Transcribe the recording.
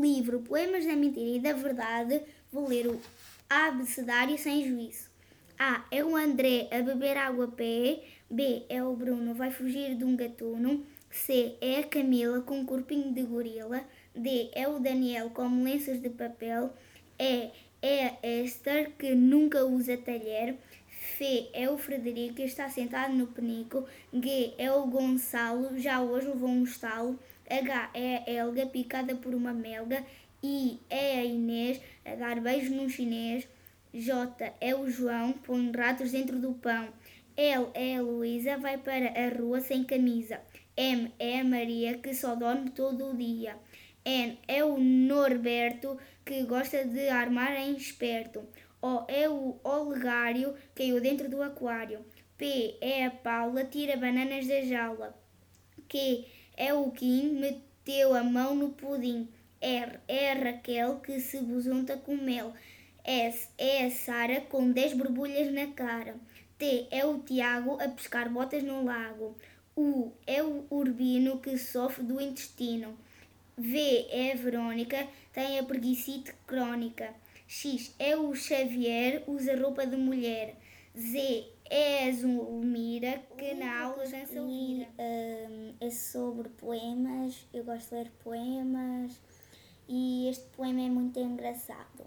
livro Poemas da Mentira e da Verdade, vou ler o abecedário sem juízo. A. É o André a beber água a pé. B. É o Bruno vai fugir de um gatuno. C. É a Camila com um corpinho de gorila. D. É o Daniel com lenços de papel. E. É a Esther que nunca usa talher. F é o Frederico que está sentado no penico. G é o Gonçalo, já hoje levou um estalo. H é a Helga, picada por uma melga. I é a Inês, a dar beijos num chinês. J é o João, põe ratos dentro do pão. L é a Luísa, vai para a rua sem camisa. M é a Maria, que só dorme todo o dia. N é o Norberto, que gosta de armar em esperto. O é o Olegário, caiu dentro do aquário. P é a Paula, tira bananas da jaula. Q é o Kim, meteu a mão no pudim. R é a Raquel, que se busunta com mel. S é a Sara, com 10 borbulhas na cara. T é o Tiago, a pescar botas no lago. U é o Urbino, que sofre do intestino. V é a Verónica, tem a preguicite crónica. X é o Xavier, usa roupa de mulher. Z é a Zulmira, que na aula dança e um, é sobre poemas. Eu gosto de ler poemas e este poema é muito engraçado.